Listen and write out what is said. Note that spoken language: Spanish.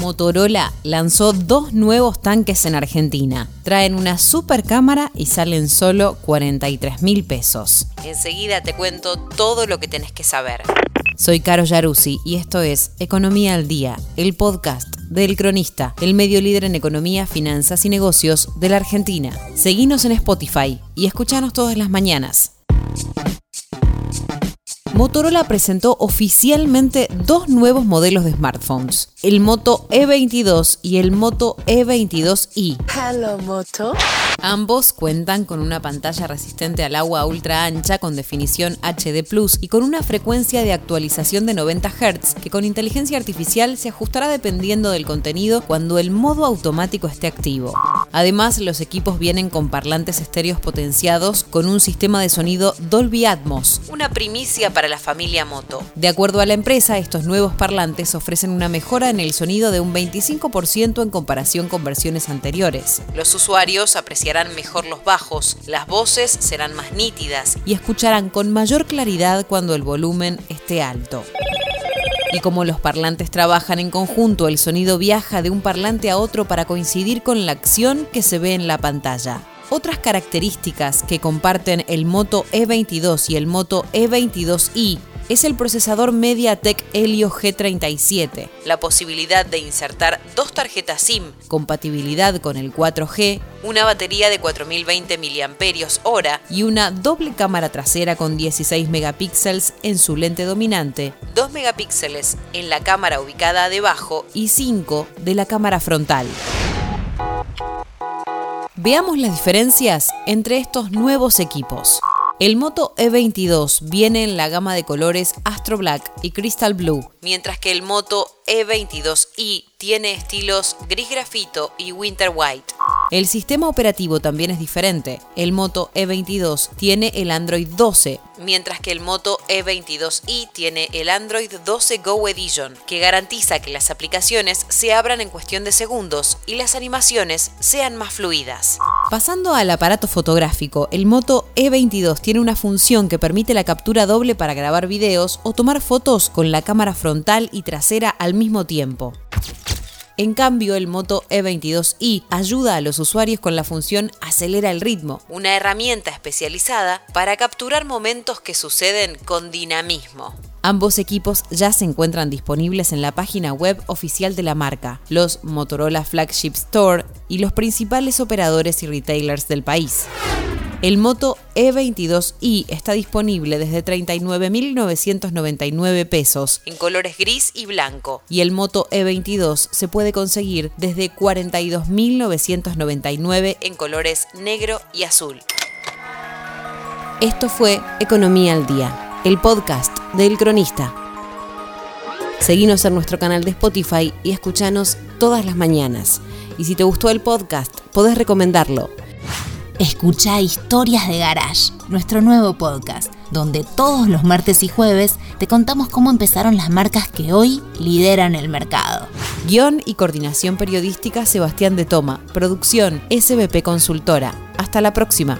Motorola lanzó dos nuevos tanques en Argentina. Traen una super cámara y salen solo 43 mil pesos. Enseguida te cuento todo lo que tenés que saber. Soy Caro Yaruzzi y esto es Economía al Día, el podcast del Cronista, el medio líder en economía, finanzas y negocios de la Argentina. Seguinos en Spotify y escuchanos todas las mañanas. Motorola presentó oficialmente dos nuevos modelos de smartphones, el Moto E22 y el Moto E22i. Hello, Moto. Ambos cuentan con una pantalla resistente al agua ultra ancha con definición HD Plus y con una frecuencia de actualización de 90 Hz que con inteligencia artificial se ajustará dependiendo del contenido cuando el modo automático esté activo. Además, los equipos vienen con parlantes estéreos potenciados con un sistema de sonido Dolby Atmos, una primicia para la familia Moto. De acuerdo a la empresa, estos nuevos parlantes ofrecen una mejora en el sonido de un 25% en comparación con versiones anteriores. Los usuarios aprecian mejor los bajos, las voces serán más nítidas y escucharán con mayor claridad cuando el volumen esté alto. Y como los parlantes trabajan en conjunto, el sonido viaja de un parlante a otro para coincidir con la acción que se ve en la pantalla. Otras características que comparten el Moto E22 y el Moto E22i es el procesador MediaTek Helio G37, la posibilidad de insertar dos tarjetas SIM, compatibilidad con el 4G, una batería de 4020 mAh y una doble cámara trasera con 16 megapíxeles en su lente dominante, 2 megapíxeles en la cámara ubicada debajo y 5 de la cámara frontal. Veamos las diferencias entre estos nuevos equipos. El Moto E22 viene en la gama de colores Astro Black y Crystal Blue, mientras que el Moto E22i tiene estilos gris grafito y winter white. El sistema operativo también es diferente. El Moto E22 tiene el Android 12, mientras que el Moto E22i tiene el Android 12 Go Edition, que garantiza que las aplicaciones se abran en cuestión de segundos y las animaciones sean más fluidas. Pasando al aparato fotográfico, el Moto E22 tiene una función que permite la captura doble para grabar videos o tomar fotos con la cámara frontal y trasera al mismo tiempo. En cambio, el Moto E22i ayuda a los usuarios con la función Acelera el ritmo, una herramienta especializada para capturar momentos que suceden con dinamismo. Ambos equipos ya se encuentran disponibles en la página web oficial de la marca, los Motorola Flagship Store y los principales operadores y retailers del país. El Moto E22i está disponible desde 39.999 pesos en colores gris y blanco y el Moto E22 se puede conseguir desde 42.999 en colores negro y azul. Esto fue Economía al Día, el podcast del cronista. Seguinos en nuestro canal de Spotify y escuchanos todas las mañanas. Y si te gustó el podcast, podés recomendarlo Escucha Historias de Garage, nuestro nuevo podcast, donde todos los martes y jueves te contamos cómo empezaron las marcas que hoy lideran el mercado. Guión y coordinación periodística Sebastián de Toma. Producción SBP Consultora. Hasta la próxima.